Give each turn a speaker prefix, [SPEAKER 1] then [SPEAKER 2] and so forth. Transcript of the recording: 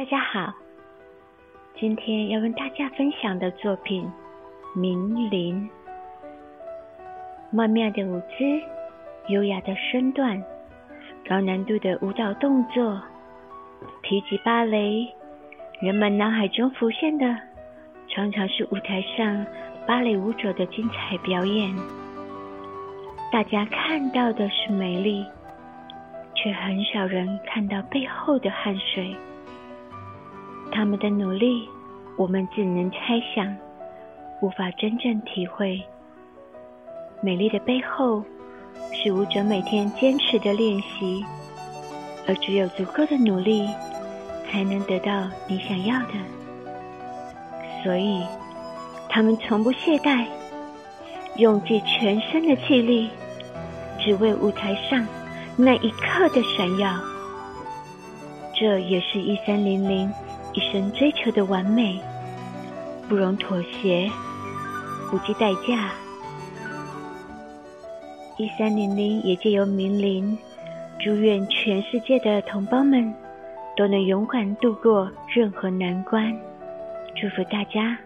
[SPEAKER 1] 大家好，今天要跟大家分享的作品《明灵》。曼妙的舞姿，优雅的身段，高难度的舞蹈动作，提及芭蕾，人们脑海中浮现的常常是舞台上芭蕾舞者的精彩表演。大家看到的是美丽，却很少人看到背后的汗水。他们的努力，我们只能猜想，无法真正体会。美丽的背后，是舞者每天坚持的练习，而只有足够的努力，才能得到你想要的。所以，他们从不懈怠，用尽全身的气力，只为舞台上那一刻的闪耀。这也是一三零零一生追求的完美，不容妥协，不计代价。一三零零也借由明灵，祝愿全世界的同胞们都能勇敢度过任何难关，祝福大家。